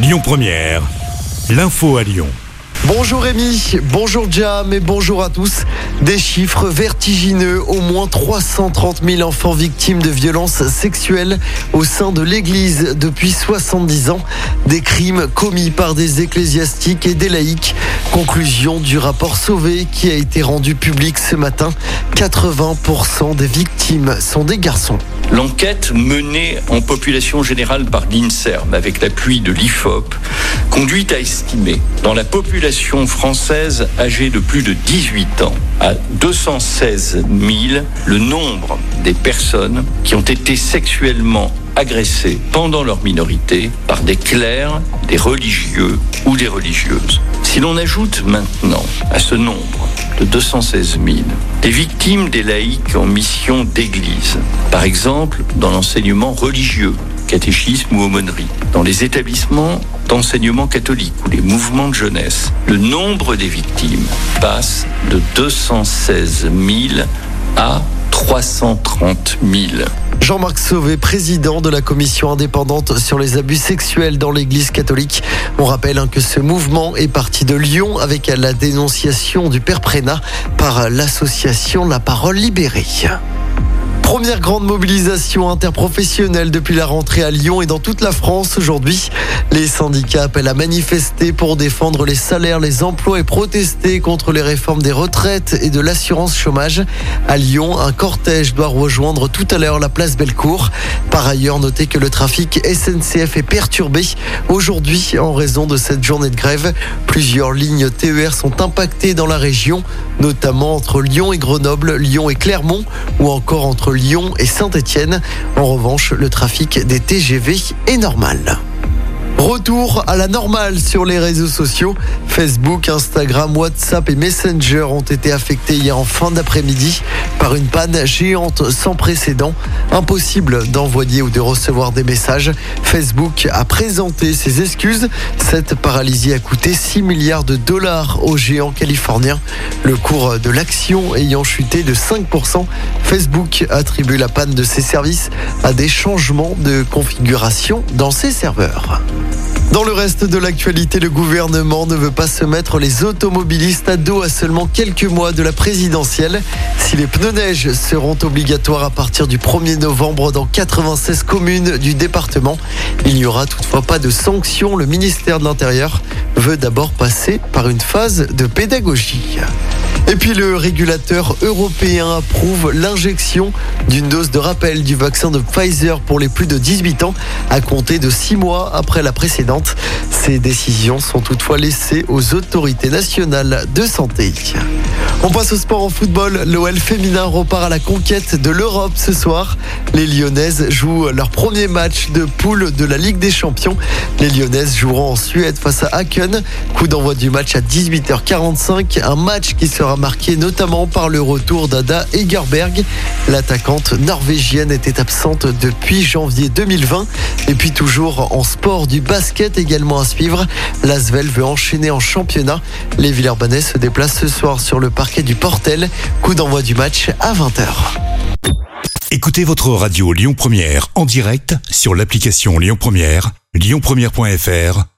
Lyon Première, l'info à Lyon. Bonjour Rémi, bonjour Jam et bonjour à tous. Des chiffres vertigineux, au moins 330 000 enfants victimes de violences sexuelles au sein de l'Église depuis 70 ans. Des crimes commis par des ecclésiastiques et des laïcs. Conclusion du rapport Sauvé qui a été rendu public ce matin. 80% des victimes sont des garçons. L'enquête menée en population générale par l'INSERM avec l'appui de l'IFOP conduit à estimer dans la population française âgée de plus de 18 ans à 216 000 le nombre des personnes qui ont été sexuellement agressées pendant leur minorité par des clercs, des religieux ou des religieuses. Si l'on ajoute maintenant à ce nombre de 216 000 des victimes des laïcs en mission d'église, par exemple dans l'enseignement religieux, catéchisme ou aumônerie, dans les établissements d'enseignement catholique ou les mouvements de jeunesse, le nombre des victimes passe de 216 000 à 330 000. Jean-Marc Sauvé, président de la commission indépendante sur les abus sexuels dans l'Église catholique. On rappelle hein, que ce mouvement est parti de Lyon avec la dénonciation du père Prénat par l'association La Parole Libérée. Première grande mobilisation interprofessionnelle depuis la rentrée à Lyon et dans toute la France aujourd'hui. Les syndicats appellent à manifester pour défendre les salaires, les emplois et protester contre les réformes des retraites et de l'assurance chômage. À Lyon, un cortège doit rejoindre tout à l'heure la place Bellecour. Par ailleurs, notez que le trafic SNCF est perturbé aujourd'hui en raison de cette journée de grève. Plusieurs lignes TER sont impactées dans la région, notamment entre Lyon et Grenoble, Lyon et Clermont ou encore entre Lyon et Saint-Étienne. En revanche, le trafic des TGV est normal. Retour à la normale sur les réseaux sociaux. Facebook, Instagram, WhatsApp et Messenger ont été affectés hier en fin d'après-midi par une panne géante sans précédent. Impossible d'envoyer ou de recevoir des messages. Facebook a présenté ses excuses. Cette paralysie a coûté 6 milliards de dollars au géant californien. Le cours de l'action ayant chuté de 5%, Facebook attribue la panne de ses services à des changements de configuration dans ses serveurs. Dans le reste de l'actualité, le gouvernement ne veut pas se mettre les automobilistes à dos à seulement quelques mois de la présidentielle. Si les pneus neige seront obligatoires à partir du 1er novembre dans 96 communes du département, il n'y aura toutefois pas de sanctions. Le ministère de l'Intérieur veut d'abord passer par une phase de pédagogie. Et puis le régulateur européen approuve l'injection d'une dose de rappel du vaccin de Pfizer pour les plus de 18 ans à compter de 6 mois après la précédente. Ces décisions sont toutefois laissées aux autorités nationales de santé. On passe au sport en football. L'OL féminin repart à la conquête de l'Europe ce soir. Les Lyonnaises jouent leur premier match de poule de la Ligue des Champions. Les Lyonnaises joueront en Suède face à Haken. Coup d'envoi du match à 18h45. Un match qui sera marqué notamment par le retour d'Ada Egerberg. L'attaquante norvégienne était absente depuis janvier 2020. Et puis toujours en sport du basket également à suivre. L'Asvel veut enchaîner en championnat. Les Villeurbanais se déplacent ce soir sur le parquet du Portel. Coup d'envoi du match à 20h. Écoutez votre radio Lyon Première en direct sur l'application Lyon Première, lyonpremière.fr